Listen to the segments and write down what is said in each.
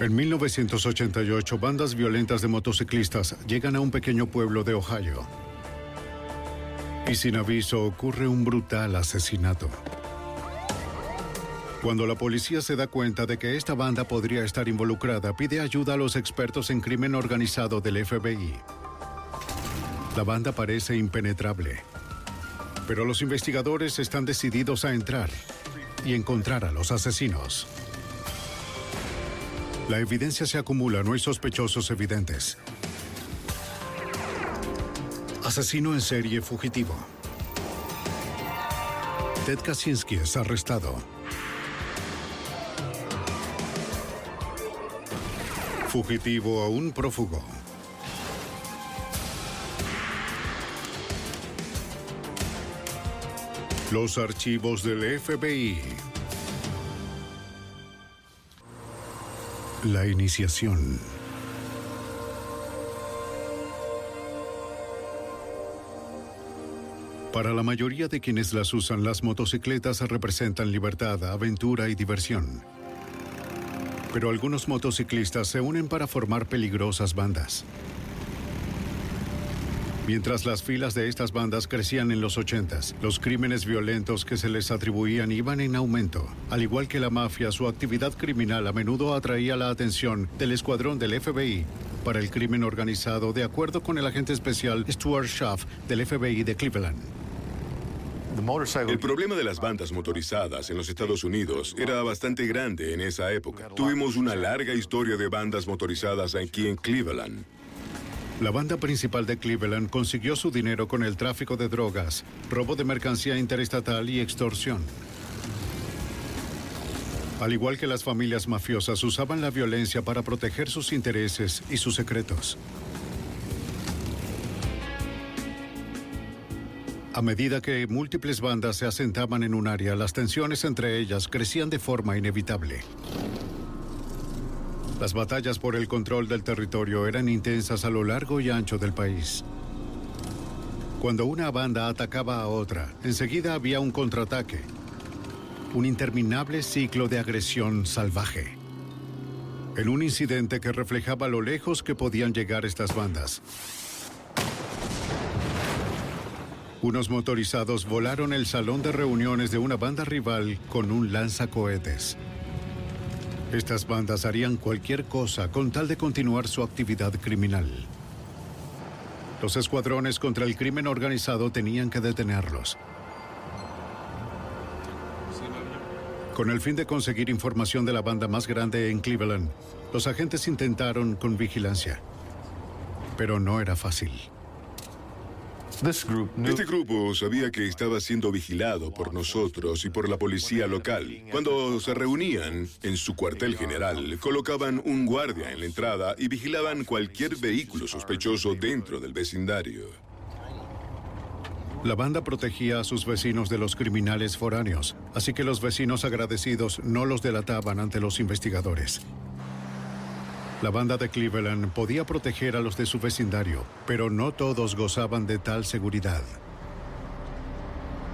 En 1988, bandas violentas de motociclistas llegan a un pequeño pueblo de Ohio. Y sin aviso ocurre un brutal asesinato. Cuando la policía se da cuenta de que esta banda podría estar involucrada, pide ayuda a los expertos en crimen organizado del FBI. La banda parece impenetrable, pero los investigadores están decididos a entrar y encontrar a los asesinos. La evidencia se acumula, no hay sospechosos evidentes. Asesino en serie fugitivo. Ted Kaczynski es arrestado. Fugitivo aún prófugo. Los archivos del FBI. La iniciación. Para la mayoría de quienes las usan, las motocicletas representan libertad, aventura y diversión. Pero algunos motociclistas se unen para formar peligrosas bandas. Mientras las filas de estas bandas crecían en los 80s, los crímenes violentos que se les atribuían iban en aumento. Al igual que la mafia, su actividad criminal a menudo atraía la atención del escuadrón del FBI para el crimen organizado, de acuerdo con el agente especial Stuart Schaff del FBI de Cleveland. El problema de las bandas motorizadas en los Estados Unidos era bastante grande en esa época. Tuvimos una larga historia de bandas motorizadas aquí en Cleveland. La banda principal de Cleveland consiguió su dinero con el tráfico de drogas, robo de mercancía interestatal y extorsión. Al igual que las familias mafiosas, usaban la violencia para proteger sus intereses y sus secretos. A medida que múltiples bandas se asentaban en un área, las tensiones entre ellas crecían de forma inevitable. Las batallas por el control del territorio eran intensas a lo largo y ancho del país. Cuando una banda atacaba a otra, enseguida había un contraataque. Un interminable ciclo de agresión salvaje. En un incidente que reflejaba lo lejos que podían llegar estas bandas. Unos motorizados volaron el salón de reuniones de una banda rival con un lanzacohetes. Estas bandas harían cualquier cosa con tal de continuar su actividad criminal. Los escuadrones contra el crimen organizado tenían que detenerlos. Con el fin de conseguir información de la banda más grande en Cleveland, los agentes intentaron con vigilancia. Pero no era fácil. Este grupo sabía que estaba siendo vigilado por nosotros y por la policía local. Cuando se reunían en su cuartel general, colocaban un guardia en la entrada y vigilaban cualquier vehículo sospechoso dentro del vecindario. La banda protegía a sus vecinos de los criminales foráneos, así que los vecinos agradecidos no los delataban ante los investigadores. La banda de Cleveland podía proteger a los de su vecindario, pero no todos gozaban de tal seguridad.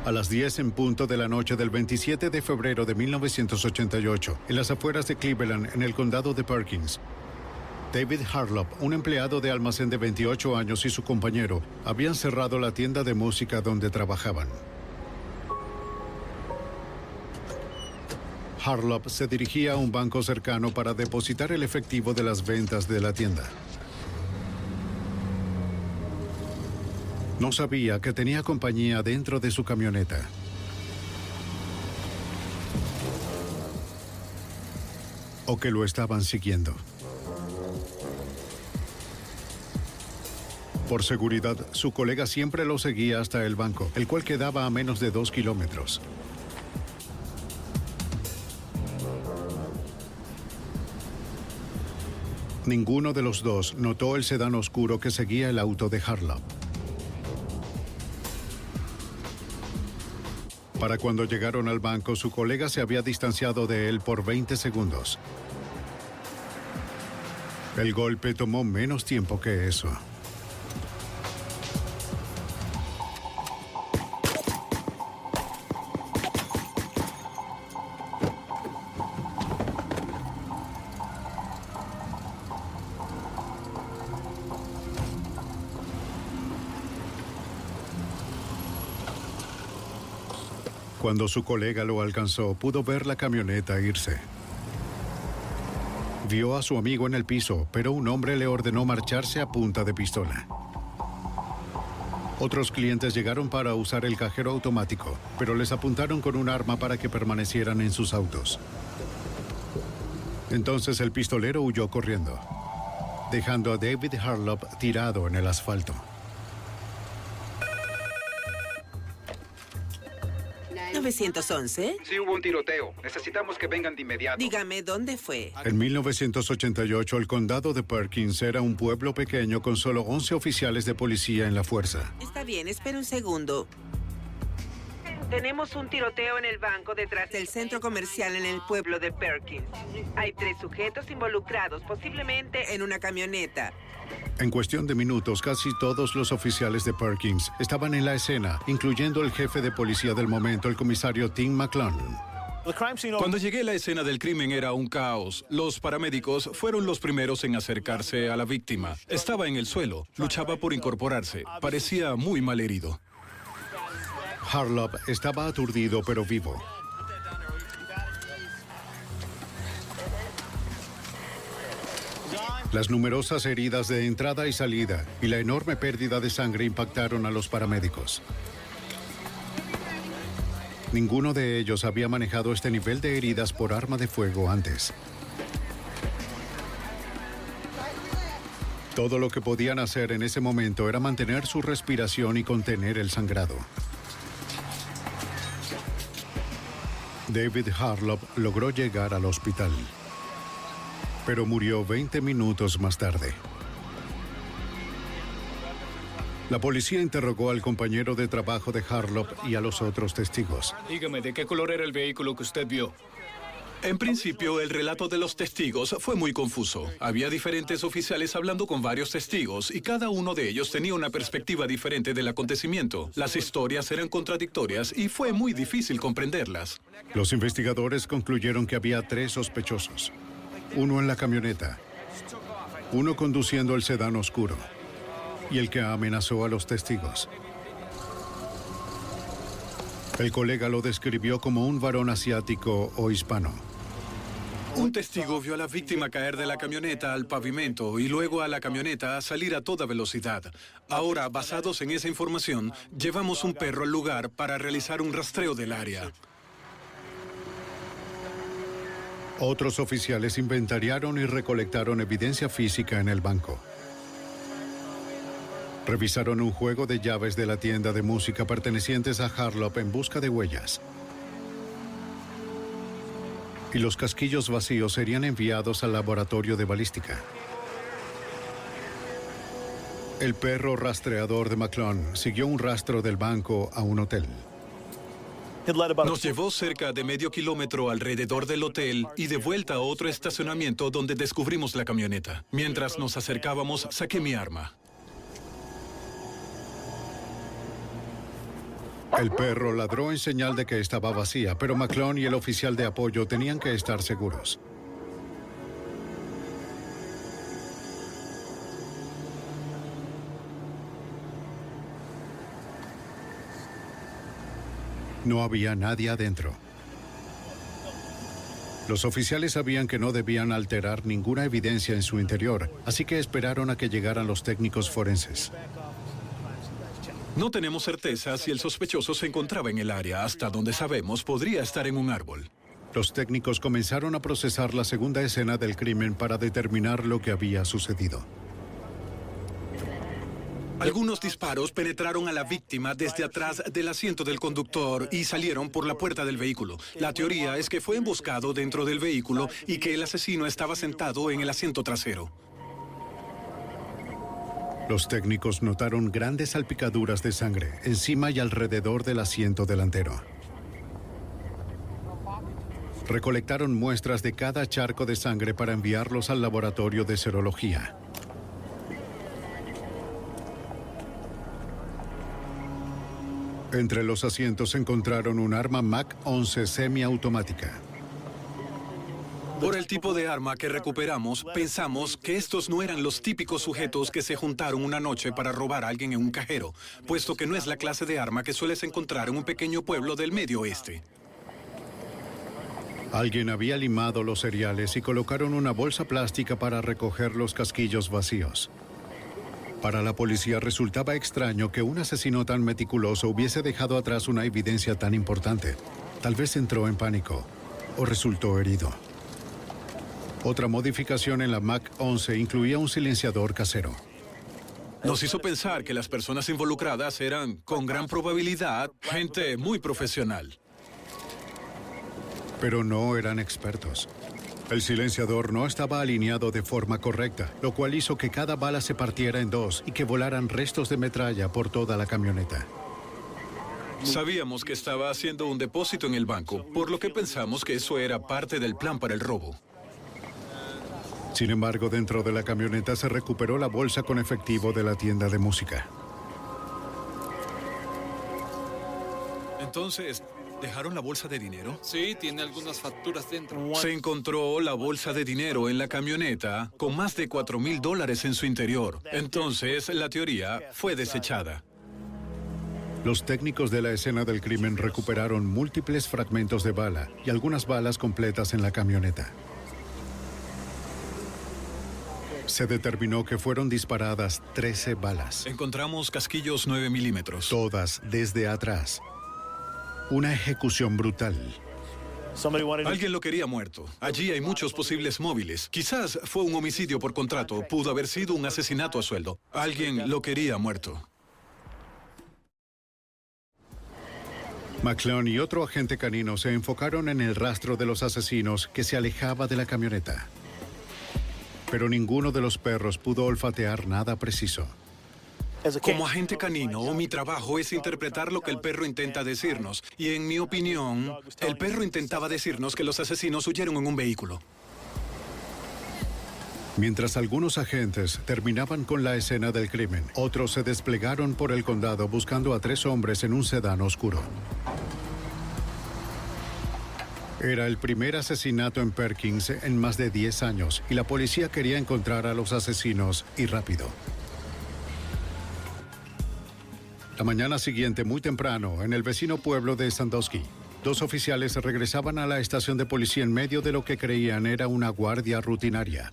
A las 10 en punto de la noche del 27 de febrero de 1988, en las afueras de Cleveland, en el condado de Perkins, David Harlop, un empleado de almacén de 28 años y su compañero, habían cerrado la tienda de música donde trabajaban. Harlop se dirigía a un banco cercano para depositar el efectivo de las ventas de la tienda. No sabía que tenía compañía dentro de su camioneta. O que lo estaban siguiendo. Por seguridad, su colega siempre lo seguía hasta el banco, el cual quedaba a menos de dos kilómetros. Ninguno de los dos notó el sedán oscuro que seguía el auto de Harlop. Para cuando llegaron al banco, su colega se había distanciado de él por 20 segundos. El golpe tomó menos tiempo que eso. Cuando su colega lo alcanzó, pudo ver la camioneta irse. Vio a su amigo en el piso, pero un hombre le ordenó marcharse a punta de pistola. Otros clientes llegaron para usar el cajero automático, pero les apuntaron con un arma para que permanecieran en sus autos. Entonces el pistolero huyó corriendo, dejando a David Harlop tirado en el asfalto. 911? Sí hubo un tiroteo. Necesitamos que vengan de inmediato. Dígame, ¿dónde fue? En 1988, el condado de Perkins era un pueblo pequeño con solo 11 oficiales de policía en la fuerza. Está bien, espera un segundo. Tenemos un tiroteo en el banco detrás del centro comercial en el pueblo de Perkins. Hay tres sujetos involucrados, posiblemente en una camioneta. En cuestión de minutos, casi todos los oficiales de Perkins estaban en la escena, incluyendo el jefe de policía del momento, el comisario Tim McClellan. Cuando llegué a la escena del crimen era un caos. Los paramédicos fueron los primeros en acercarse a la víctima. Estaba en el suelo, luchaba por incorporarse. Parecía muy mal herido. Harlop estaba aturdido pero vivo. Las numerosas heridas de entrada y salida y la enorme pérdida de sangre impactaron a los paramédicos. Ninguno de ellos había manejado este nivel de heridas por arma de fuego antes. Todo lo que podían hacer en ese momento era mantener su respiración y contener el sangrado. David Harlop logró llegar al hospital, pero murió 20 minutos más tarde. La policía interrogó al compañero de trabajo de Harlop y a los otros testigos. Dígame, ¿de qué color era el vehículo que usted vio? En principio, el relato de los testigos fue muy confuso. Había diferentes oficiales hablando con varios testigos y cada uno de ellos tenía una perspectiva diferente del acontecimiento. Las historias eran contradictorias y fue muy difícil comprenderlas. Los investigadores concluyeron que había tres sospechosos. Uno en la camioneta, uno conduciendo el sedán oscuro y el que amenazó a los testigos. El colega lo describió como un varón asiático o hispano. Un testigo vio a la víctima caer de la camioneta al pavimento y luego a la camioneta salir a toda velocidad. Ahora, basados en esa información, llevamos un perro al lugar para realizar un rastreo del área. Otros oficiales inventariaron y recolectaron evidencia física en el banco. Revisaron un juego de llaves de la tienda de música pertenecientes a Harlop en busca de huellas. Y los casquillos vacíos serían enviados al laboratorio de balística. El perro rastreador de McClone siguió un rastro del banco a un hotel. Nos llevó cerca de medio kilómetro alrededor del hotel y de vuelta a otro estacionamiento donde descubrimos la camioneta. Mientras nos acercábamos, saqué mi arma. El perro ladró en señal de que estaba vacía, pero McClone y el oficial de apoyo tenían que estar seguros. No había nadie adentro. Los oficiales sabían que no debían alterar ninguna evidencia en su interior, así que esperaron a que llegaran los técnicos forenses. No tenemos certeza si el sospechoso se encontraba en el área. Hasta donde sabemos, podría estar en un árbol. Los técnicos comenzaron a procesar la segunda escena del crimen para determinar lo que había sucedido. Algunos disparos penetraron a la víctima desde atrás del asiento del conductor y salieron por la puerta del vehículo. La teoría es que fue emboscado dentro del vehículo y que el asesino estaba sentado en el asiento trasero. Los técnicos notaron grandes salpicaduras de sangre encima y alrededor del asiento delantero. Recolectaron muestras de cada charco de sangre para enviarlos al laboratorio de serología. Entre los asientos encontraron un arma MAC-11 semiautomática. Por el tipo de arma que recuperamos, pensamos que estos no eran los típicos sujetos que se juntaron una noche para robar a alguien en un cajero, puesto que no es la clase de arma que sueles encontrar en un pequeño pueblo del medio oeste. Alguien había limado los cereales y colocaron una bolsa plástica para recoger los casquillos vacíos. Para la policía resultaba extraño que un asesino tan meticuloso hubiese dejado atrás una evidencia tan importante. Tal vez entró en pánico o resultó herido. Otra modificación en la Mac 11 incluía un silenciador casero. Nos hizo pensar que las personas involucradas eran, con gran probabilidad, gente muy profesional. Pero no eran expertos. El silenciador no estaba alineado de forma correcta, lo cual hizo que cada bala se partiera en dos y que volaran restos de metralla por toda la camioneta. Sabíamos que estaba haciendo un depósito en el banco, por lo que pensamos que eso era parte del plan para el robo. Sin embargo, dentro de la camioneta se recuperó la bolsa con efectivo de la tienda de música. Entonces, ¿dejaron la bolsa de dinero? Sí, tiene algunas facturas dentro. Se encontró la bolsa de dinero en la camioneta con más de 4 mil dólares en su interior. Entonces, la teoría fue desechada. Los técnicos de la escena del crimen recuperaron múltiples fragmentos de bala y algunas balas completas en la camioneta. Se determinó que fueron disparadas 13 balas. Encontramos casquillos 9 milímetros. Todas desde atrás. Una ejecución brutal. Alguien lo quería muerto. Allí hay muchos posibles móviles. Quizás fue un homicidio por contrato. Pudo haber sido un asesinato a sueldo. Alguien lo quería muerto. McClone y otro agente canino se enfocaron en el rastro de los asesinos que se alejaba de la camioneta. Pero ninguno de los perros pudo olfatear nada preciso. Como agente canino, mi trabajo es interpretar lo que el perro intenta decirnos. Y en mi opinión, el perro intentaba decirnos que los asesinos huyeron en un vehículo. Mientras algunos agentes terminaban con la escena del crimen, otros se desplegaron por el condado buscando a tres hombres en un sedán oscuro. Era el primer asesinato en Perkins en más de 10 años y la policía quería encontrar a los asesinos y rápido. La mañana siguiente, muy temprano, en el vecino pueblo de Sandusky, dos oficiales regresaban a la estación de policía en medio de lo que creían era una guardia rutinaria.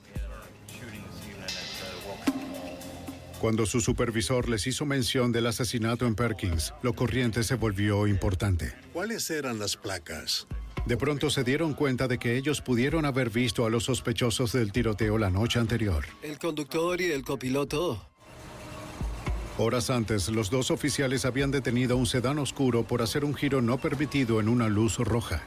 Cuando su supervisor les hizo mención del asesinato en Perkins, lo corriente se volvió importante. ¿Cuáles eran las placas? De pronto se dieron cuenta de que ellos pudieron haber visto a los sospechosos del tiroteo la noche anterior. El conductor y el copiloto. Horas antes, los dos oficiales habían detenido un sedán oscuro por hacer un giro no permitido en una luz roja.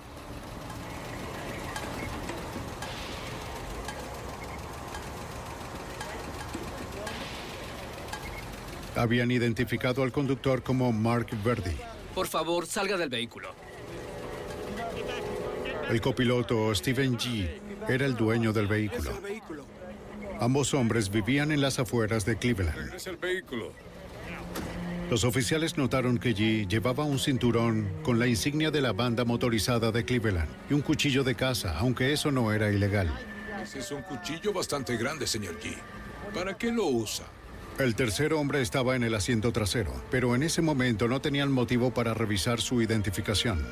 Habían identificado al conductor como Mark Verdi. Por favor, salga del vehículo. El copiloto Steven G. era el dueño del vehículo. Ambos hombres vivían en las afueras de Cleveland. Los oficiales notaron que G llevaba un cinturón con la insignia de la banda motorizada de Cleveland y un cuchillo de caza, aunque eso no era ilegal. Ese es un cuchillo bastante grande, señor G. ¿Para qué lo usa? El tercer hombre estaba en el asiento trasero, pero en ese momento no tenían motivo para revisar su identificación.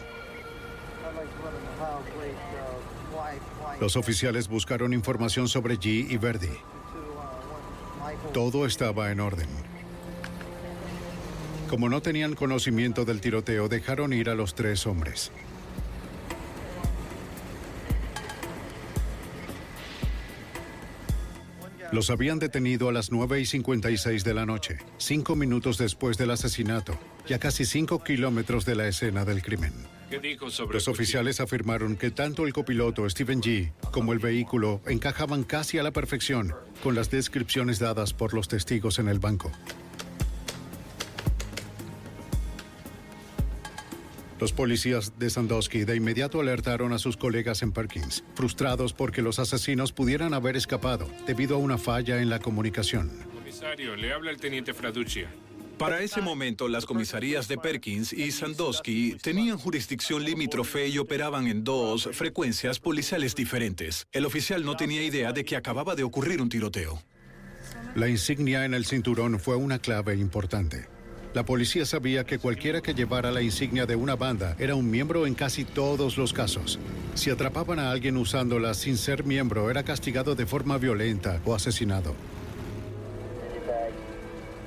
Los oficiales buscaron información sobre G y Verdi. Todo estaba en orden. Como no tenían conocimiento del tiroteo, dejaron ir a los tres hombres. Los habían detenido a las 9 y 56 de la noche, cinco minutos después del asesinato y a casi cinco kilómetros de la escena del crimen. ¿Qué dijo sobre Los oficiales afirmaron que tanto el copiloto Stephen G como el vehículo encajaban casi a la perfección con las descripciones dadas por los testigos en el banco. Los policías de Sandusky de inmediato alertaron a sus colegas en Perkins, frustrados porque los asesinos pudieran haber escapado debido a una falla en la comunicación. Comisario, le habla el teniente Fraduccia. Para ese momento, las comisarías de Perkins y Sandusky tenían jurisdicción limítrofe y operaban en dos frecuencias policiales diferentes. El oficial no tenía idea de que acababa de ocurrir un tiroteo. La insignia en el cinturón fue una clave importante. La policía sabía que cualquiera que llevara la insignia de una banda era un miembro en casi todos los casos. Si atrapaban a alguien usándola sin ser miembro, era castigado de forma violenta o asesinado.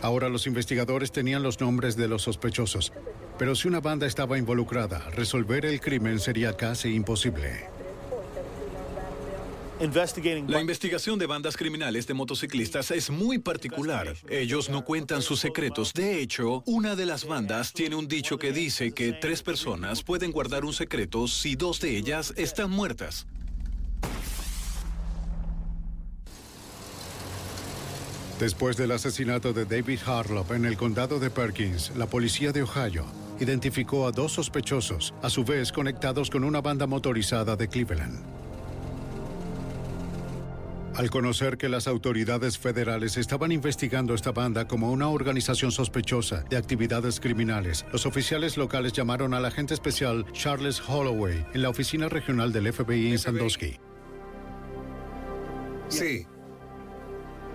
Ahora los investigadores tenían los nombres de los sospechosos, pero si una banda estaba involucrada, resolver el crimen sería casi imposible. La investigación de bandas criminales de motociclistas es muy particular. Ellos no cuentan sus secretos. De hecho, una de las bandas tiene un dicho que dice que tres personas pueden guardar un secreto si dos de ellas están muertas. Después del asesinato de David Harlop en el condado de Perkins, la policía de Ohio identificó a dos sospechosos, a su vez conectados con una banda motorizada de Cleveland. Al conocer que las autoridades federales estaban investigando esta banda como una organización sospechosa de actividades criminales, los oficiales locales llamaron al agente especial Charles Holloway en la oficina regional del FBI en Sandusky. Sí.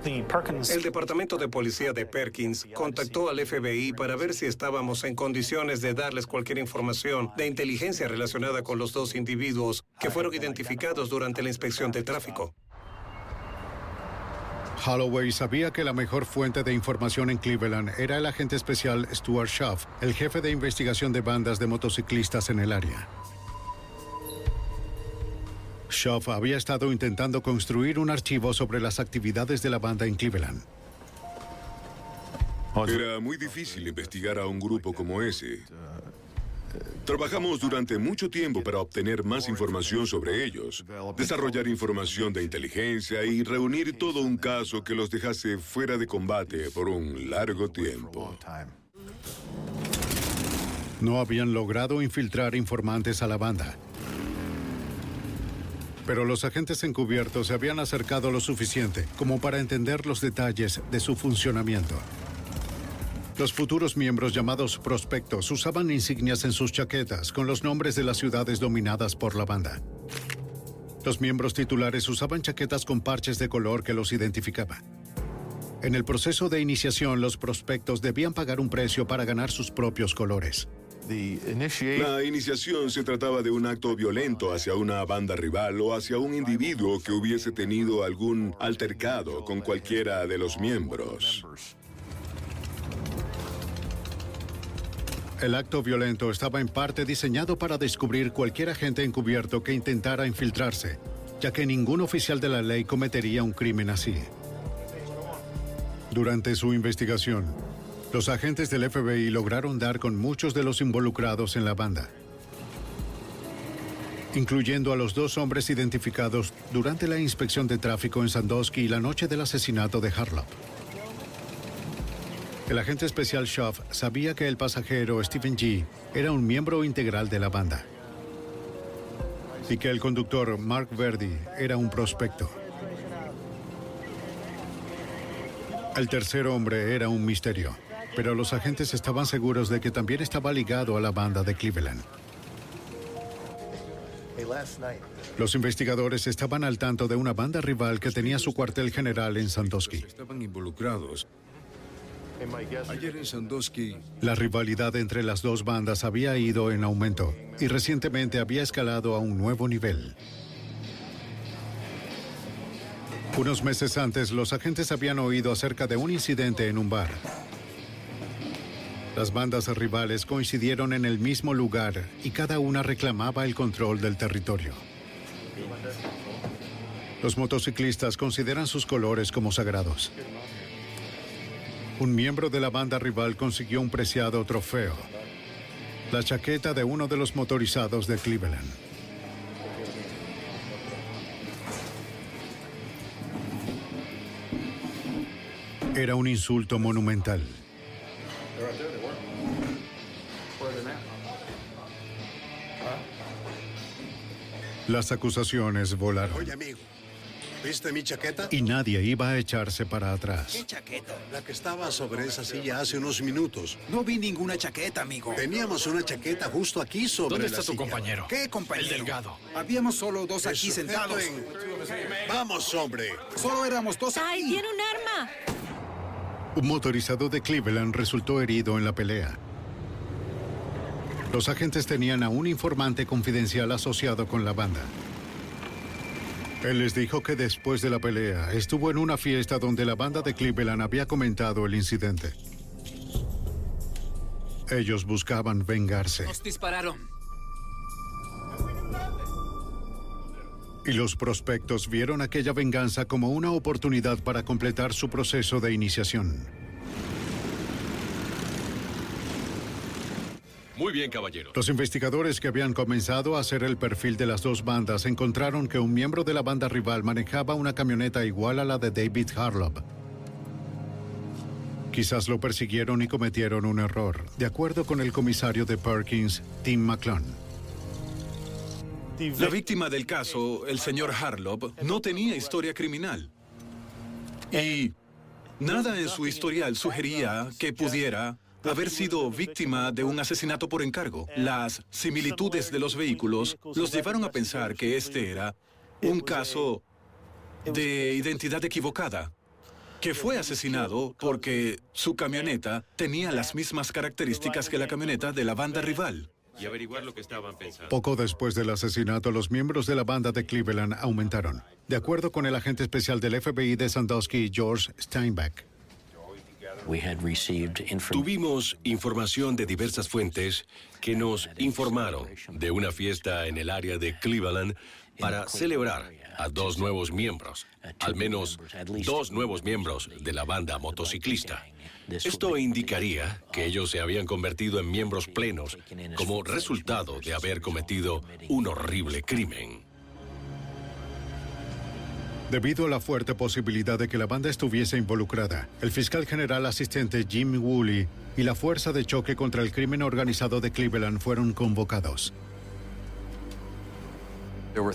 El Departamento de Policía de Perkins contactó al FBI para ver si estábamos en condiciones de darles cualquier información de inteligencia relacionada con los dos individuos que fueron identificados durante la inspección de tráfico. Holloway sabía que la mejor fuente de información en Cleveland era el agente especial Stuart Schaff, el jefe de investigación de bandas de motociclistas en el área. Schaff había estado intentando construir un archivo sobre las actividades de la banda en Cleveland. Era muy difícil investigar a un grupo como ese. Trabajamos durante mucho tiempo para obtener más información sobre ellos, desarrollar información de inteligencia y reunir todo un caso que los dejase fuera de combate por un largo tiempo. No habían logrado infiltrar informantes a la banda. Pero los agentes encubiertos se habían acercado lo suficiente como para entender los detalles de su funcionamiento. Los futuros miembros llamados prospectos usaban insignias en sus chaquetas con los nombres de las ciudades dominadas por la banda. Los miembros titulares usaban chaquetas con parches de color que los identificaba. En el proceso de iniciación, los prospectos debían pagar un precio para ganar sus propios colores. La iniciación se trataba de un acto violento hacia una banda rival o hacia un individuo que hubiese tenido algún altercado con cualquiera de los miembros. El acto violento estaba en parte diseñado para descubrir cualquier agente encubierto que intentara infiltrarse, ya que ningún oficial de la ley cometería un crimen así. Durante su investigación, los agentes del FBI lograron dar con muchos de los involucrados en la banda, incluyendo a los dos hombres identificados durante la inspección de tráfico en Sandusky la noche del asesinato de Harlop. El agente especial Schaff sabía que el pasajero Stephen G era un miembro integral de la banda y que el conductor Mark Verdi era un prospecto. El tercer hombre era un misterio, pero los agentes estaban seguros de que también estaba ligado a la banda de Cleveland. Los investigadores estaban al tanto de una banda rival que tenía su cuartel general en Sandusky. Estaban involucrados. Ayer en Sandusky, La rivalidad entre las dos bandas había ido en aumento y recientemente había escalado a un nuevo nivel. Unos meses antes, los agentes habían oído acerca de un incidente en un bar. Las bandas rivales coincidieron en el mismo lugar y cada una reclamaba el control del territorio. Los motociclistas consideran sus colores como sagrados. Un miembro de la banda rival consiguió un preciado trofeo, la chaqueta de uno de los motorizados de Cleveland. Era un insulto monumental. Las acusaciones volaron. Oye, amigo, ¿viste mi chaqueta? Y nadie iba a echarse para atrás. ¿Qué chaqueta? La que estaba sobre esa silla hace unos minutos. No vi ninguna chaqueta, amigo. Teníamos una chaqueta justo aquí sobre ¿Dónde la está tu silla. compañero? ¿Qué compañero? El delgado. Habíamos solo dos aquí sentados. en- Vamos, hombre. Solo éramos dos ¡Ay, tiene un arma! Un motorizado de Cleveland resultó herido en la pelea. Los agentes tenían a un informante confidencial asociado con la banda. Él les dijo que después de la pelea estuvo en una fiesta donde la banda de Cleveland había comentado el incidente. Ellos buscaban vengarse Nos dispararon. y los prospectos vieron aquella venganza como una oportunidad para completar su proceso de iniciación. Muy bien, caballero. Los investigadores que habían comenzado a hacer el perfil de las dos bandas encontraron que un miembro de la banda rival manejaba una camioneta igual a la de David Harlow. Quizás lo persiguieron y cometieron un error, de acuerdo con el comisario de Perkins, Tim McClone. La víctima del caso, el señor Harlow, no tenía historia criminal. Y nada en su historial sugería que pudiera haber sido víctima de un asesinato por encargo. Las similitudes de los vehículos los llevaron a pensar que este era un caso de identidad equivocada, que fue asesinado porque su camioneta tenía las mismas características que la camioneta de la banda rival. Y averiguar lo que estaban pensando. Poco después del asesinato, los miembros de la banda de Cleveland aumentaron, de acuerdo con el agente especial del FBI de Sandusky, George Steinbeck. Tuvimos información de diversas fuentes que nos informaron de una fiesta en el área de Cleveland para celebrar a dos nuevos miembros, al menos dos nuevos miembros de la banda motociclista. Esto indicaría que ellos se habían convertido en miembros plenos como resultado de haber cometido un horrible crimen. Debido a la fuerte posibilidad de que la banda estuviese involucrada, el fiscal general asistente Jim Woolley y la Fuerza de Choque contra el Crimen Organizado de Cleveland fueron convocados.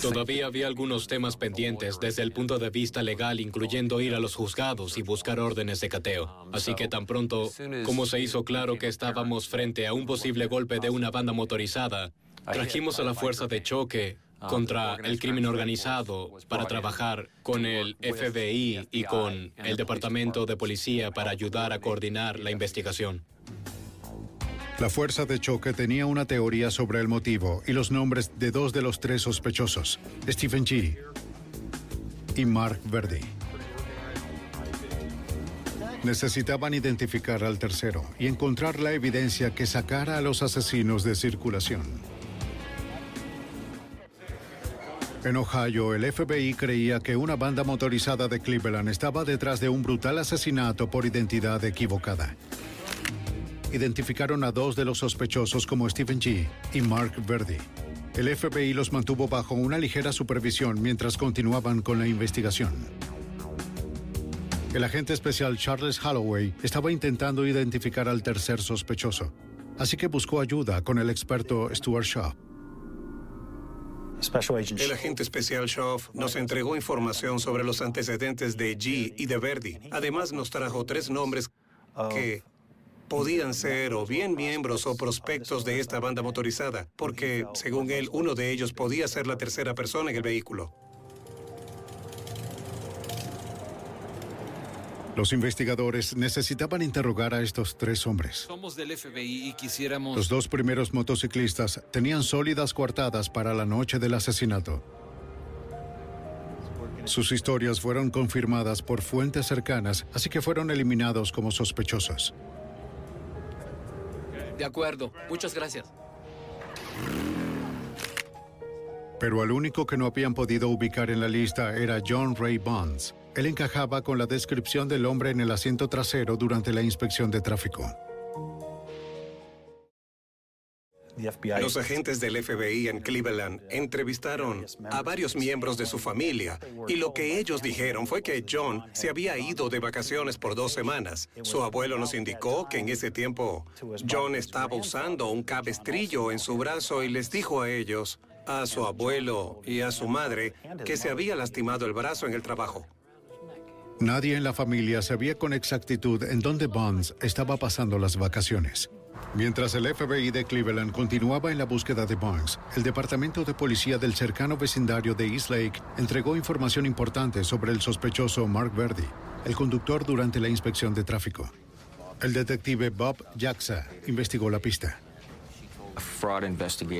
Todavía había algunos temas pendientes desde el punto de vista legal, incluyendo ir a los juzgados y buscar órdenes de cateo. Así que tan pronto como se hizo claro que estábamos frente a un posible golpe de una banda motorizada, trajimos a la fuerza de choque contra el crimen organizado para trabajar con el FBI y con el Departamento de Policía para ayudar a coordinar la investigación. La fuerza de choque tenía una teoría sobre el motivo y los nombres de dos de los tres sospechosos, Stephen G. y Mark Verdi. Necesitaban identificar al tercero y encontrar la evidencia que sacara a los asesinos de circulación. En Ohio, el FBI creía que una banda motorizada de Cleveland estaba detrás de un brutal asesinato por identidad equivocada identificaron a dos de los sospechosos como Stephen G. y Mark Verdi. El FBI los mantuvo bajo una ligera supervisión mientras continuaban con la investigación. El agente especial Charles Holloway estaba intentando identificar al tercer sospechoso, así que buscó ayuda con el experto Stuart Shaw. El agente especial Schaff nos entregó información sobre los antecedentes de G y de Verdi. Además, nos trajo tres nombres que podían ser o bien miembros o prospectos de esta banda motorizada, porque, según él, uno de ellos podía ser la tercera persona en el vehículo. Los investigadores necesitaban interrogar a estos tres hombres. Somos del FBI y quisiéramos... Los dos primeros motociclistas tenían sólidas coartadas para la noche del asesinato. Sus historias fueron confirmadas por fuentes cercanas, así que fueron eliminados como sospechosos. De acuerdo. Muchas gracias. Pero el único que no habían podido ubicar en la lista era John Ray Bonds. Él encajaba con la descripción del hombre en el asiento trasero durante la inspección de tráfico. Los agentes del FBI en Cleveland entrevistaron a varios miembros de su familia y lo que ellos dijeron fue que John se había ido de vacaciones por dos semanas. Su abuelo nos indicó que en ese tiempo John estaba usando un cabestrillo en su brazo y les dijo a ellos, a su abuelo y a su madre, que se había lastimado el brazo en el trabajo. Nadie en la familia sabía con exactitud en dónde Bonds estaba pasando las vacaciones. Mientras el FBI de Cleveland continuaba en la búsqueda de Bonds, el Departamento de Policía del cercano vecindario de East Lake entregó información importante sobre el sospechoso Mark Verdi, el conductor durante la inspección de tráfico. El detective Bob Jaxa investigó la pista.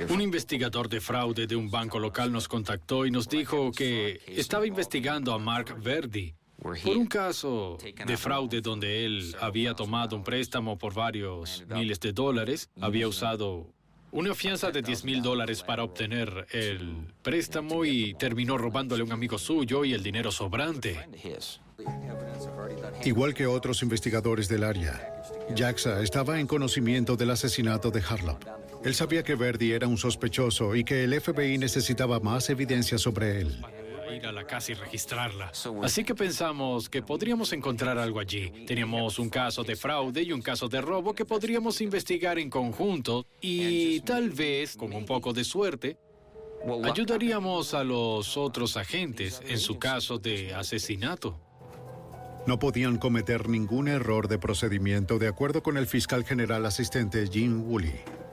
Un investigador de fraude de un banco local nos contactó y nos dijo que estaba investigando a Mark Verdi por un caso de fraude donde él había tomado un préstamo por varios miles de dólares, había usado una fianza de 10 mil dólares para obtener el préstamo y terminó robándole a un amigo suyo y el dinero sobrante. Igual que otros investigadores del área, Jaxa estaba en conocimiento del asesinato de Harlop. Él sabía que Verdi era un sospechoso y que el FBI necesitaba más evidencia sobre él. Ir a la casa y registrarla. Así que pensamos que podríamos encontrar algo allí. Teníamos un caso de fraude y un caso de robo que podríamos investigar en conjunto y tal vez, con un poco de suerte, ayudaríamos a los otros agentes en su caso de asesinato. No podían cometer ningún error de procedimiento de acuerdo con el fiscal general asistente Jim Woolley.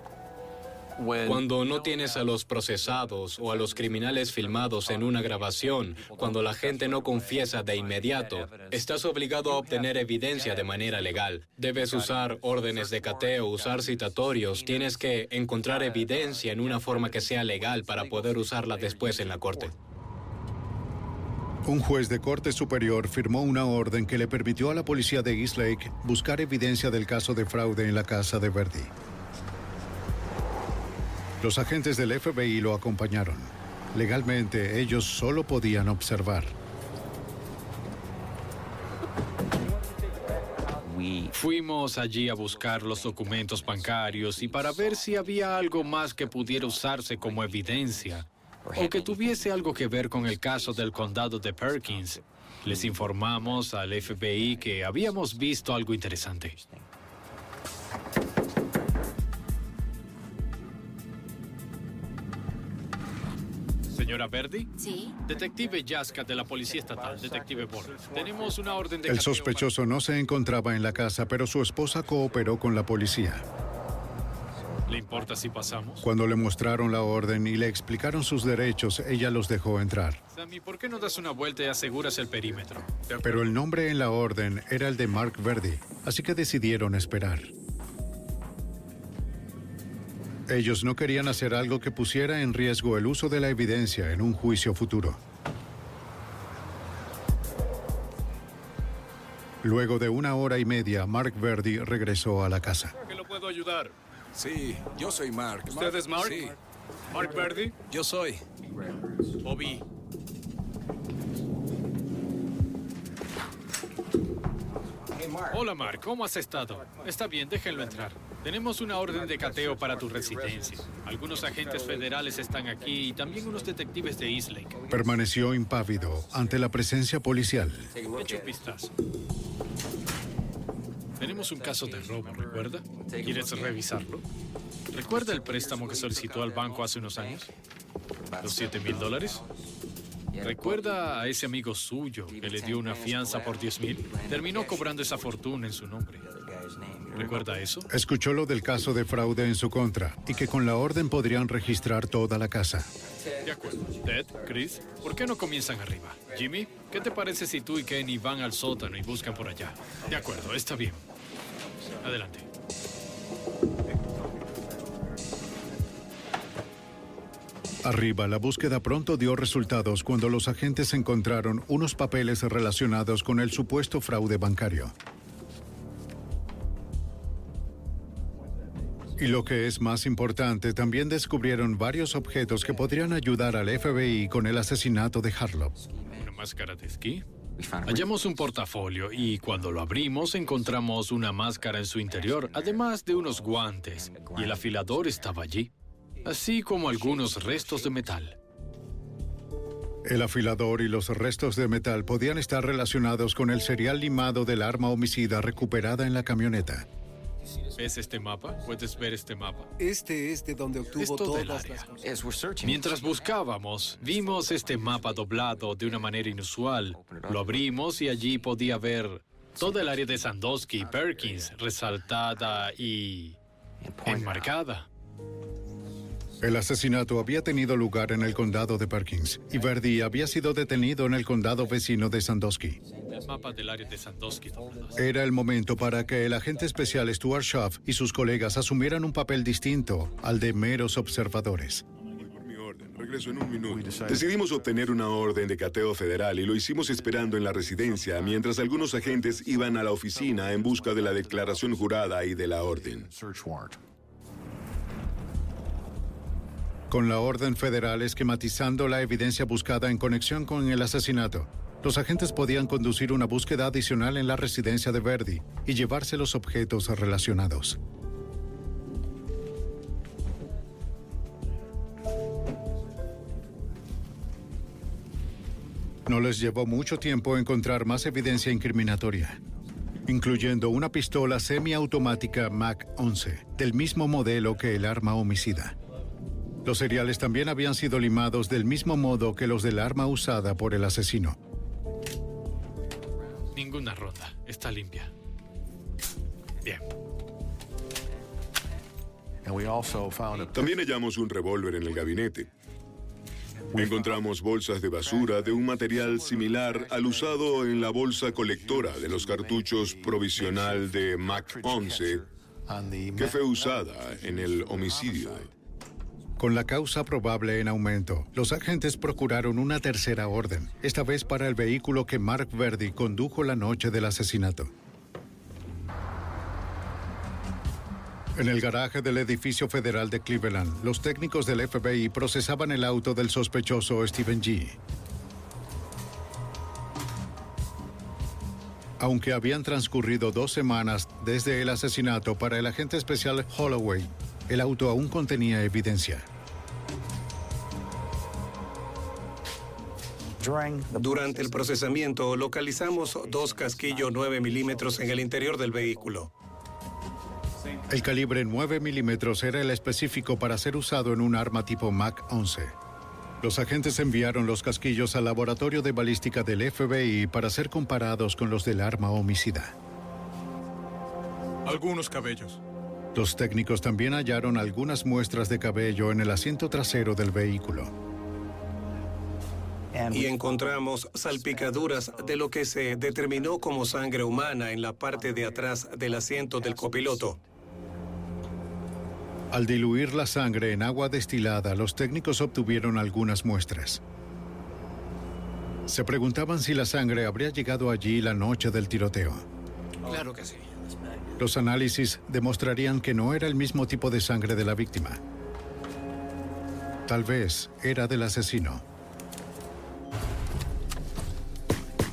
Cuando no tienes a los procesados o a los criminales filmados en una grabación, cuando la gente no confiesa de inmediato, estás obligado a obtener evidencia de manera legal. Debes usar órdenes de cateo, usar citatorios, tienes que encontrar evidencia en una forma que sea legal para poder usarla después en la corte. Un juez de corte superior firmó una orden que le permitió a la policía de East Lake buscar evidencia del caso de fraude en la casa de Verdi. Los agentes del FBI lo acompañaron. Legalmente, ellos solo podían observar. Fuimos allí a buscar los documentos bancarios y para ver si había algo más que pudiera usarse como evidencia o que tuviese algo que ver con el caso del condado de Perkins. Les informamos al FBI que habíamos visto algo interesante. Señora Verdi. Sí. Detective Yaska de la Policía Estatal, Detective Borges. Tenemos una orden de El sospechoso no se encontraba en la casa, pero su esposa cooperó con la policía. ¿Le importa si pasamos? Cuando le mostraron la orden y le explicaron sus derechos, ella los dejó entrar. Sammy, ¿por qué no das una vuelta y aseguras el perímetro? Pero el nombre en la orden era el de Mark Verdi, así que decidieron esperar. Ellos no querían hacer algo que pusiera en riesgo el uso de la evidencia en un juicio futuro. Luego de una hora y media, Mark Verdi regresó a la casa. ¿Qué lo puedo ayudar? Sí, yo soy Mark. ¿Usted es Mark? Sí. Mark Verdi. Yo soy. Bobby. Hola, Mark. ¿Cómo has estado? Está bien, déjenlo entrar. Tenemos una orden de cateo para tu residencia. Algunos agentes federales están aquí y también unos detectives de East Lake. Permaneció impávido ante la presencia policial. Echa un vistazo. Tenemos un caso de robo, ¿recuerda? ¿Quieres revisarlo? ¿Recuerda el préstamo que solicitó al banco hace unos años? ¿Los 7 mil dólares? ¿Recuerda a ese amigo suyo que le dio una fianza por 10 mil? Terminó cobrando esa fortuna en su nombre. ¿Recuerda eso? Escuchó lo del caso de fraude en su contra y que con la orden podrían registrar toda la casa. De acuerdo. Ted, Chris, ¿por qué no comienzan arriba? Jimmy, ¿qué te parece si tú y Kenny van al sótano y buscan por allá? De acuerdo, está bien. Adelante. Arriba, la búsqueda pronto dio resultados cuando los agentes encontraron unos papeles relacionados con el supuesto fraude bancario. Y lo que es más importante, también descubrieron varios objetos que podrían ayudar al FBI con el asesinato de Harlow. ¿Una máscara de esquí? Hallamos un portafolio y cuando lo abrimos encontramos una máscara en su interior, además de unos guantes, y el afilador estaba allí, así como algunos restos de metal. El afilador y los restos de metal podían estar relacionados con el serial limado del arma homicida recuperada en la camioneta. ¿Ves este mapa? ¿Puedes ver este mapa? Este es de donde obtuvo Es todo el todas área. las cosas. Mientras buscábamos, vimos este mapa doblado de una manera inusual. Lo abrimos y allí podía ver toda el área de Sandusky y Perkins resaltada y enmarcada. El asesinato había tenido lugar en el condado de Perkins y Verdi había sido detenido en el condado vecino de Sandusky. El mapa del área de Sandusky doblado. Era el momento para que el agente especial Stuart Schaff y sus colegas asumieran un papel distinto al de meros observadores. Regreso en un minuto. Decidimos obtener una orden de cateo federal y lo hicimos esperando en la residencia mientras algunos agentes iban a la oficina en busca de la declaración jurada y de la orden. Con la orden federal esquematizando la evidencia buscada en conexión con el asesinato, los agentes podían conducir una búsqueda adicional en la residencia de Verdi y llevarse los objetos relacionados. No les llevó mucho tiempo encontrar más evidencia incriminatoria, incluyendo una pistola semiautomática Mac 11, del mismo modelo que el arma homicida. Los cereales también habían sido limados del mismo modo que los del arma usada por el asesino. Ninguna ronda. Está limpia. Bien. También hallamos un revólver en el gabinete. Encontramos bolsas de basura de un material similar al usado en la bolsa colectora de los cartuchos provisional de Mac 11 que fue usada en el homicidio. Con la causa probable en aumento, los agentes procuraron una tercera orden, esta vez para el vehículo que Mark Verdi condujo la noche del asesinato. En el garaje del edificio federal de Cleveland, los técnicos del FBI procesaban el auto del sospechoso Stephen G. Aunque habían transcurrido dos semanas desde el asesinato para el agente especial Holloway, el auto aún contenía evidencia. Durante el procesamiento localizamos dos casquillos 9 milímetros en el interior del vehículo. El calibre 9 milímetros era el específico para ser usado en un arma tipo Mac 11. Los agentes enviaron los casquillos al laboratorio de balística del FBI para ser comparados con los del arma homicida. Algunos cabellos. Los técnicos también hallaron algunas muestras de cabello en el asiento trasero del vehículo. Y encontramos salpicaduras de lo que se determinó como sangre humana en la parte de atrás del asiento del copiloto. Al diluir la sangre en agua destilada, los técnicos obtuvieron algunas muestras. Se preguntaban si la sangre habría llegado allí la noche del tiroteo. Claro que sí. Los análisis demostrarían que no era el mismo tipo de sangre de la víctima. Tal vez era del asesino.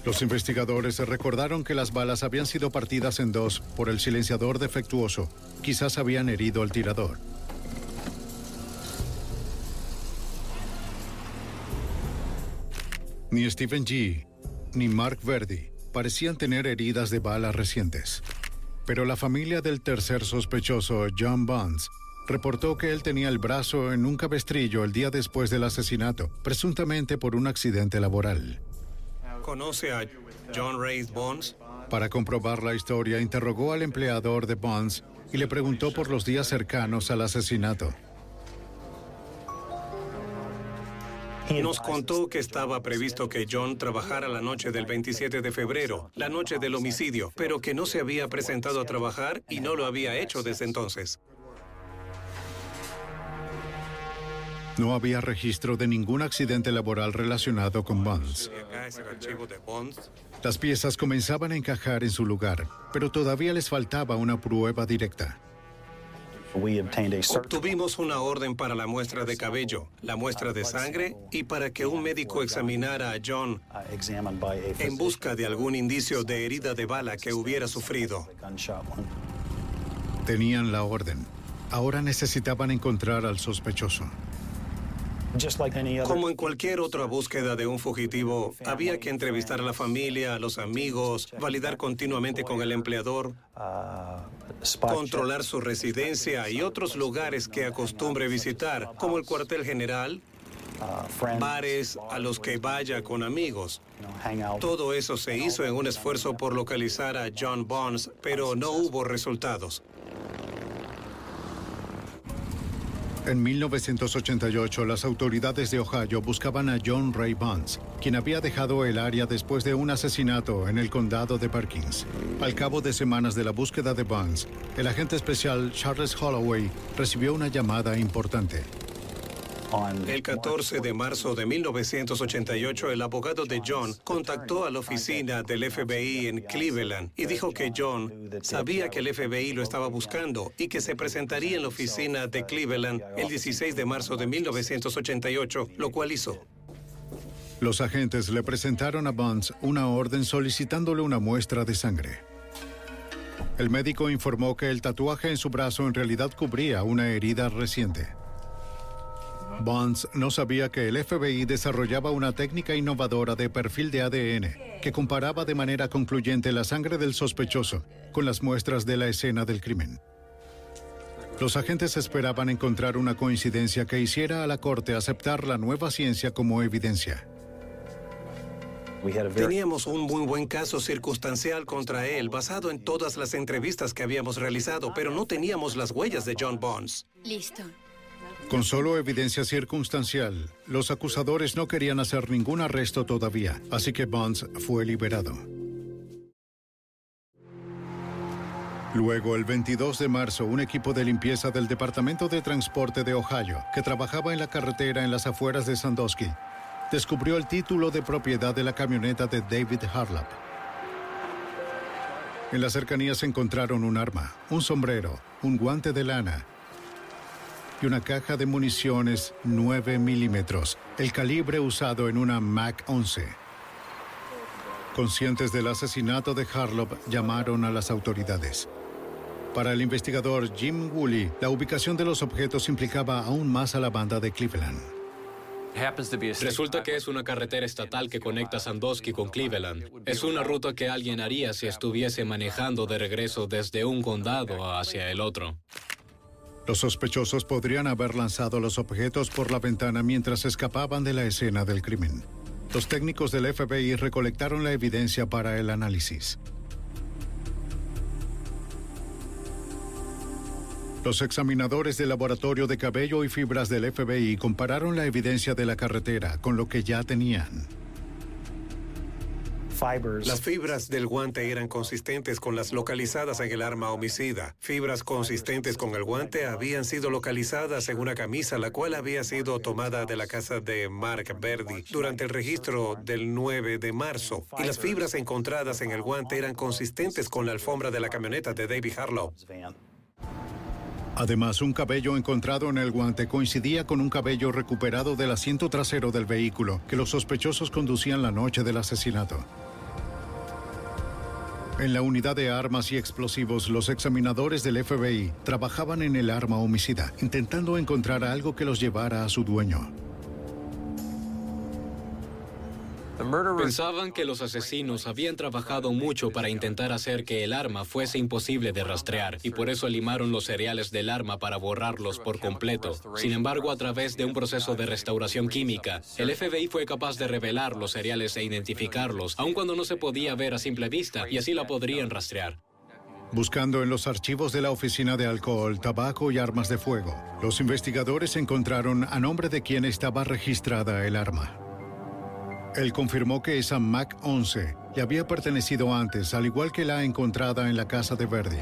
Los investigadores recordaron que las balas habían sido partidas en dos por el silenciador defectuoso. Quizás habían herido al tirador. Ni Stephen G. ni Mark Verdi parecían tener heridas de bala recientes. Pero la familia del tercer sospechoso, John Bonds, reportó que él tenía el brazo en un cabestrillo el día después del asesinato, presuntamente por un accidente laboral. ¿Conoce a John Ray Bonds? Para comprobar la historia, interrogó al empleador de Bonds y le preguntó por los días cercanos al asesinato. Nos contó que estaba previsto que John trabajara la noche del 27 de febrero, la noche del homicidio, pero que no se había presentado a trabajar y no lo había hecho desde entonces. No había registro de ningún accidente laboral relacionado con Bonds. Las piezas comenzaban a encajar en su lugar, pero todavía les faltaba una prueba directa. Obtuvimos una orden para la muestra de cabello, la muestra de sangre y para que un médico examinara a John en busca de algún indicio de herida de bala que hubiera sufrido. Tenían la orden. Ahora necesitaban encontrar al sospechoso. Como en cualquier otra búsqueda de un fugitivo, había que entrevistar a la familia, a los amigos, validar continuamente con el empleador, controlar su residencia y otros lugares que acostumbre visitar, como el cuartel general, bares a los que vaya con amigos. Todo eso se hizo en un esfuerzo por localizar a John Bonds, pero no hubo resultados. En 1988, las autoridades de Ohio buscaban a John Ray Bonds, quien había dejado el área después de un asesinato en el condado de Perkins. Al cabo de semanas de la búsqueda de Bonds, el agente especial Charles Holloway recibió una llamada importante. El 14 de marzo de 1988, el abogado de John contactó a la oficina del FBI en Cleveland y dijo que John sabía que el FBI lo estaba buscando y que se presentaría en la oficina de Cleveland el 16 de marzo de 1988, lo cual hizo. Los agentes le presentaron a Bonds una orden solicitándole una muestra de sangre. El médico informó que el tatuaje en su brazo en realidad cubría una herida reciente. Bonds no sabía que el FBI desarrollaba una técnica innovadora de perfil de ADN que comparaba de manera concluyente la sangre del sospechoso con las muestras de la escena del crimen. Los agentes esperaban encontrar una coincidencia que hiciera a la corte aceptar la nueva ciencia como evidencia. Teníamos un muy buen caso circunstancial contra él, basado en todas las entrevistas que habíamos realizado, pero no teníamos las huellas de John Bonds. Listo. Con solo evidencia circunstancial, los acusadores no querían hacer ningún arresto todavía, así que Bonds fue liberado. Luego, el 22 de marzo, un equipo de limpieza del Departamento de Transporte de Ohio, que trabajaba en la carretera en las afueras de Sandusky, descubrió el título de propiedad de la camioneta de David Harlap. En las cercanías encontraron un arma, un sombrero, un guante de lana y una caja de municiones 9 milímetros, el calibre usado en una Mac 11. Conscientes del asesinato de Harlop, llamaron a las autoridades. Para el investigador Jim Woolley, la ubicación de los objetos implicaba aún más a la banda de Cleveland. Resulta que es una carretera estatal que conecta Sandusky con Cleveland. Es una ruta que alguien haría si estuviese manejando de regreso desde un condado hacia el otro. Los sospechosos podrían haber lanzado los objetos por la ventana mientras escapaban de la escena del crimen. Los técnicos del FBI recolectaron la evidencia para el análisis. Los examinadores del laboratorio de cabello y fibras del FBI compararon la evidencia de la carretera con lo que ya tenían. Las fibras del guante eran consistentes con las localizadas en el arma homicida. Fibras consistentes con el guante habían sido localizadas en una camisa la cual había sido tomada de la casa de Mark Verdi durante el registro del 9 de marzo. Y las fibras encontradas en el guante eran consistentes con la alfombra de la camioneta de David Harlow. Además, un cabello encontrado en el guante coincidía con un cabello recuperado del asiento trasero del vehículo que los sospechosos conducían la noche del asesinato. En la unidad de armas y explosivos, los examinadores del FBI trabajaban en el arma homicida, intentando encontrar algo que los llevara a su dueño. Pensaban que los asesinos habían trabajado mucho para intentar hacer que el arma fuese imposible de rastrear y por eso limaron los cereales del arma para borrarlos por completo. Sin embargo, a través de un proceso de restauración química, el FBI fue capaz de revelar los cereales e identificarlos, aun cuando no se podía ver a simple vista, y así la podrían rastrear. Buscando en los archivos de la Oficina de Alcohol, Tabaco y Armas de Fuego, los investigadores encontraron a nombre de quien estaba registrada el arma. Él confirmó que esa Mac 11 le había pertenecido antes, al igual que la encontrada en la casa de Verdi.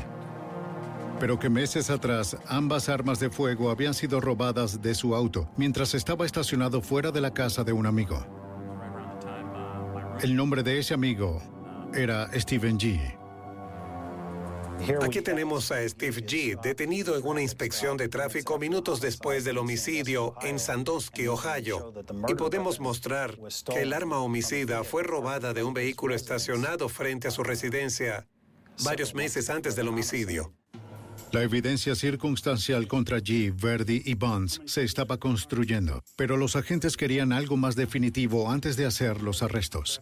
pero que meses atrás ambas armas de fuego habían sido robadas de su auto mientras estaba estacionado fuera de la casa de un amigo. El nombre de ese amigo era Steven G. Aquí tenemos a Steve G, detenido en una inspección de tráfico minutos después del homicidio en Sandusky, Ohio. Y podemos mostrar que el arma homicida fue robada de un vehículo estacionado frente a su residencia varios meses antes del homicidio. La evidencia circunstancial contra G, Verdi y Bonds se estaba construyendo, pero los agentes querían algo más definitivo antes de hacer los arrestos.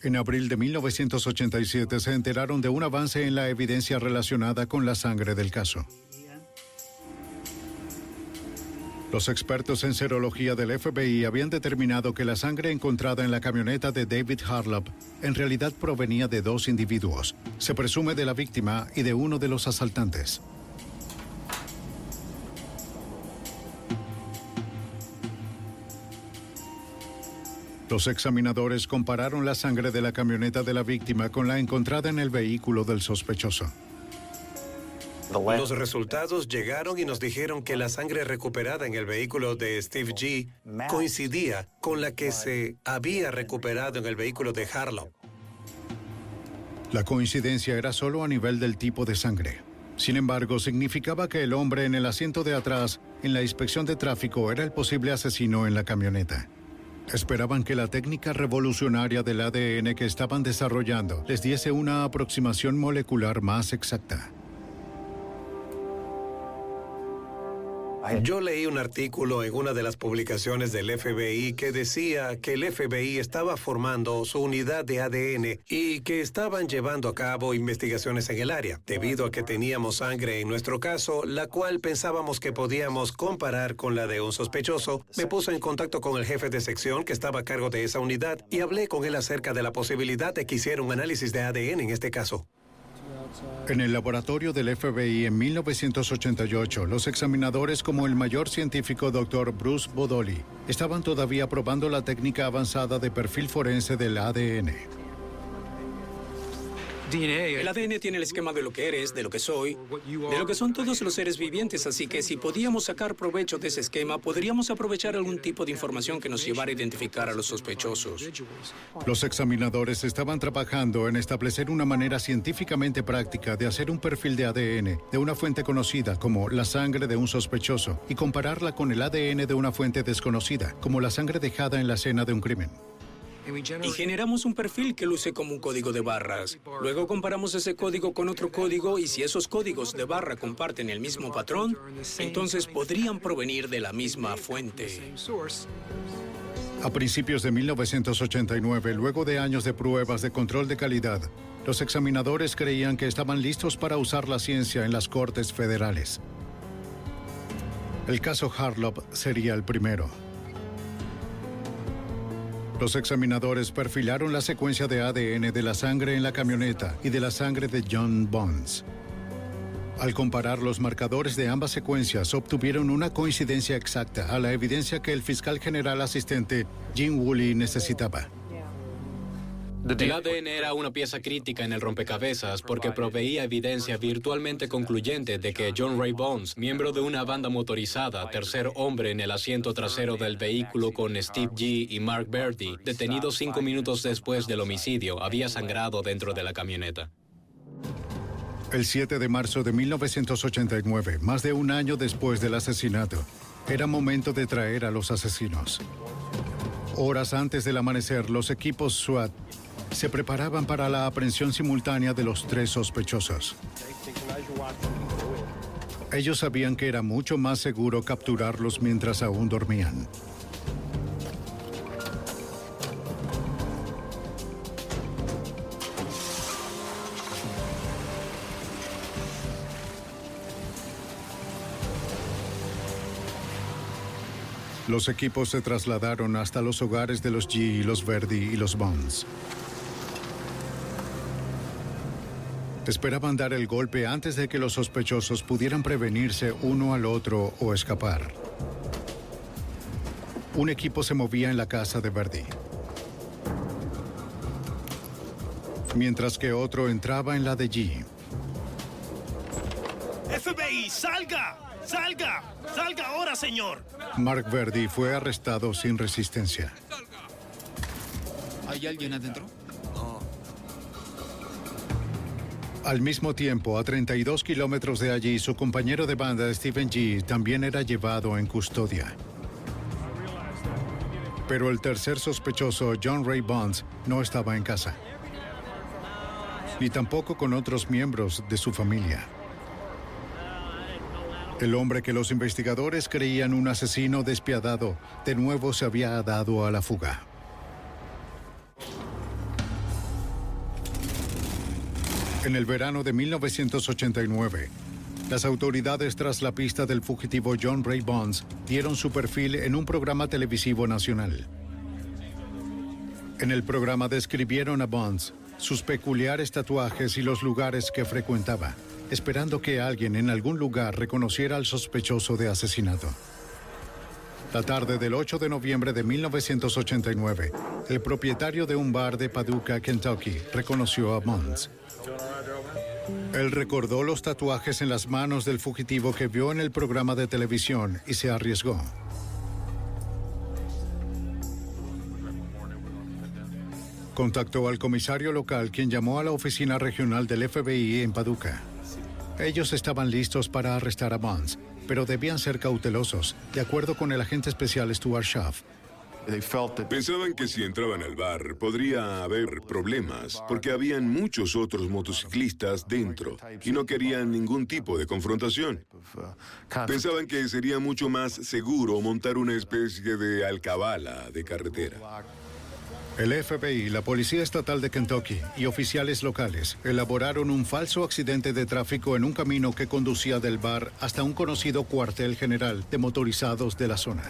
En abril de 1987 se enteraron de un avance en la evidencia relacionada con la sangre del caso. Los expertos en serología del FBI habían determinado que la sangre encontrada en la camioneta de David Harlop en realidad provenía de dos individuos. Se presume de la víctima y de uno de los asaltantes. Los examinadores compararon la sangre de la camioneta de la víctima con la encontrada en el vehículo del sospechoso. Los resultados llegaron y nos dijeron que la sangre recuperada en el vehículo de Steve G coincidía con la que se había recuperado en el vehículo de Harlow. La coincidencia era solo a nivel del tipo de sangre. Sin embargo, significaba que el hombre en el asiento de atrás, en la inspección de tráfico, era el posible asesino en la camioneta. Esperaban que la técnica revolucionaria del ADN que estaban desarrollando les diese una aproximación molecular más exacta. Yo leí un artículo en una de las publicaciones del FBI que decía que el FBI estaba formando su unidad de ADN y que estaban llevando a cabo investigaciones en el área, debido a que teníamos sangre en nuestro caso, la cual pensábamos que podíamos comparar con la de un sospechoso. Me puse en contacto con el jefe de sección que estaba a cargo de esa unidad y hablé con él acerca de la posibilidad de que hiciera un análisis de ADN en este caso. En el laboratorio del FBI en 1988, los examinadores como el mayor científico Dr. Bruce Bodoli estaban todavía probando la técnica avanzada de perfil forense del ADN. El ADN tiene el esquema de lo que eres, de lo que soy, de lo que son todos los seres vivientes, así que si podíamos sacar provecho de ese esquema, podríamos aprovechar algún tipo de información que nos llevara a identificar a los sospechosos. Los examinadores estaban trabajando en establecer una manera científicamente práctica de hacer un perfil de ADN de una fuente conocida como la sangre de un sospechoso y compararla con el ADN de una fuente desconocida, como la sangre dejada en la escena de un crimen. Y generamos un perfil que luce como un código de barras. Luego comparamos ese código con otro código y si esos códigos de barra comparten el mismo patrón, entonces podrían provenir de la misma fuente. A principios de 1989, luego de años de pruebas de control de calidad, los examinadores creían que estaban listos para usar la ciencia en las cortes federales. El caso Harlop sería el primero. Los examinadores perfilaron la secuencia de ADN de la sangre en la camioneta y de la sangre de John Bonds. Al comparar los marcadores de ambas secuencias, obtuvieron una coincidencia exacta a la evidencia que el fiscal general asistente Jim Woolley necesitaba. El ADN era una pieza crítica en el rompecabezas porque proveía evidencia virtualmente concluyente de que John Ray Bones, miembro de una banda motorizada, tercer hombre en el asiento trasero del vehículo con Steve G. y Mark Verdi, detenido cinco minutos después del homicidio, había sangrado dentro de la camioneta. El 7 de marzo de 1989, más de un año después del asesinato, era momento de traer a los asesinos. Horas antes del amanecer, los equipos SWAT se preparaban para la aprehensión simultánea de los tres sospechosos. Ellos sabían que era mucho más seguro capturarlos mientras aún dormían. Los equipos se trasladaron hasta los hogares de los G los Verdi y los Bonds. Esperaban dar el golpe antes de que los sospechosos pudieran prevenirse uno al otro o escapar. Un equipo se movía en la casa de Verdi, mientras que otro entraba en la de G. FBI, salga. Salga. Salga ahora, señor. Mark Verdi fue arrestado sin resistencia. ¿Hay alguien adentro? Al mismo tiempo, a 32 kilómetros de allí, su compañero de banda, Stephen G., también era llevado en custodia. Pero el tercer sospechoso, John Ray Bonds, no estaba en casa. Ni tampoco con otros miembros de su familia. El hombre que los investigadores creían un asesino despiadado, de nuevo se había dado a la fuga. En el verano de 1989, las autoridades tras la pista del fugitivo John Ray Bonds dieron su perfil en un programa televisivo nacional. En el programa describieron a Bonds, sus peculiares tatuajes y los lugares que frecuentaba, esperando que alguien en algún lugar reconociera al sospechoso de asesinato. La tarde del 8 de noviembre de 1989, el propietario de un bar de Paducah, Kentucky, reconoció a Bonds. Él recordó los tatuajes en las manos del fugitivo que vio en el programa de televisión y se arriesgó. Contactó al comisario local quien llamó a la oficina regional del FBI en Paducah. Ellos estaban listos para arrestar a Bonds, pero debían ser cautelosos, de acuerdo con el agente especial Stuart Schaff. Pensaban que si entraban al bar podría haber problemas, porque habían muchos otros motociclistas dentro y no querían ningún tipo de confrontación. Pensaban que sería mucho más seguro montar una especie de alcabala de carretera. El FBI, la Policía Estatal de Kentucky y oficiales locales elaboraron un falso accidente de tráfico en un camino que conducía del bar hasta un conocido cuartel general de motorizados de la zona.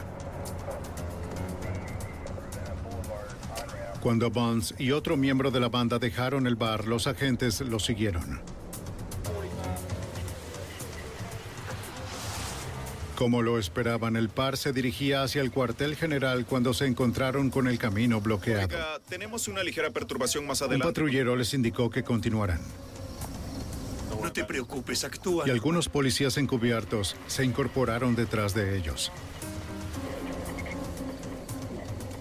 Cuando Bonds y otro miembro de la banda dejaron el bar, los agentes los siguieron. Como lo esperaban, el par se dirigía hacia el cuartel general cuando se encontraron con el camino bloqueado. Oiga, tenemos una ligera perturbación más Un adelante. patrullero les indicó que continuaran. No te preocupes, actúa. Y algunos policías encubiertos se incorporaron detrás de ellos.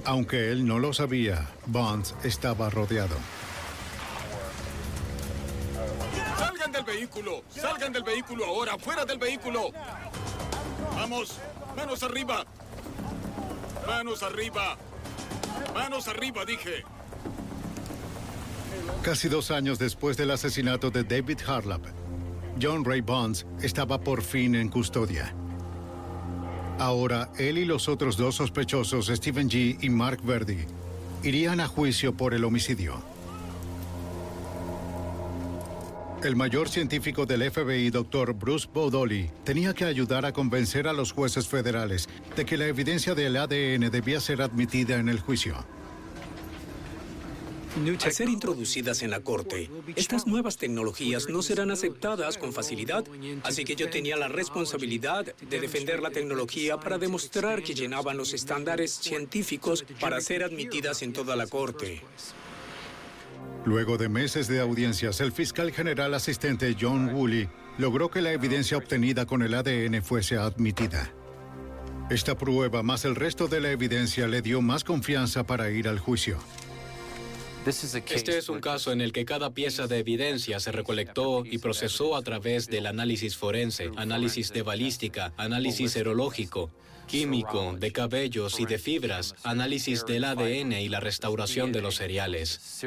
Aunque él no lo sabía, Bonds estaba rodeado. ¡Salgan del vehículo! ¡Salgan del vehículo ahora! ¡Fuera del vehículo! ¡Vamos! ¡Manos arriba! ¡Manos arriba! ¡Manos arriba, dije! Casi dos años después del asesinato de David Harlap, John Ray Bonds estaba por fin en custodia. Ahora, él y los otros dos sospechosos, Stephen G. y Mark Verdi, irían a juicio por el homicidio. El mayor científico del FBI, Dr. Bruce Bodoli, tenía que ayudar a convencer a los jueces federales de que la evidencia del ADN debía ser admitida en el juicio. Al ser introducidas en la corte, estas nuevas tecnologías no serán aceptadas con facilidad, así que yo tenía la responsabilidad de defender la tecnología para demostrar que llenaban los estándares científicos para ser admitidas en toda la corte. Luego de meses de audiencias, el fiscal general asistente John Woolley logró que la evidencia obtenida con el ADN fuese admitida. Esta prueba más el resto de la evidencia le dio más confianza para ir al juicio. Este es un caso en el que cada pieza de evidencia se recolectó y procesó a través del análisis forense, análisis de balística, análisis serológico, químico, de cabellos y de fibras, análisis del ADN y la restauración de los cereales.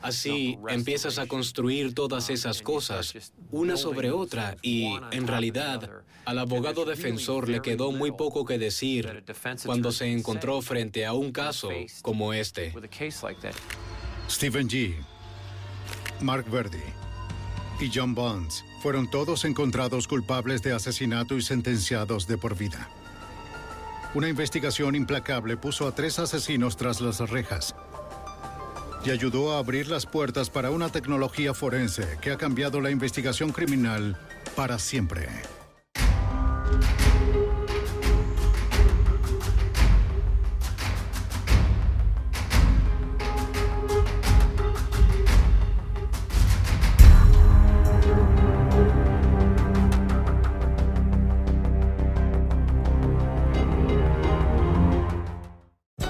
Así empiezas a construir todas esas cosas, una sobre otra, y en realidad al abogado defensor le quedó muy poco que decir cuando se encontró frente a un caso como este. Stephen G., Mark Verdi y John Bonds fueron todos encontrados culpables de asesinato y sentenciados de por vida. Una investigación implacable puso a tres asesinos tras las rejas y ayudó a abrir las puertas para una tecnología forense que ha cambiado la investigación criminal para siempre.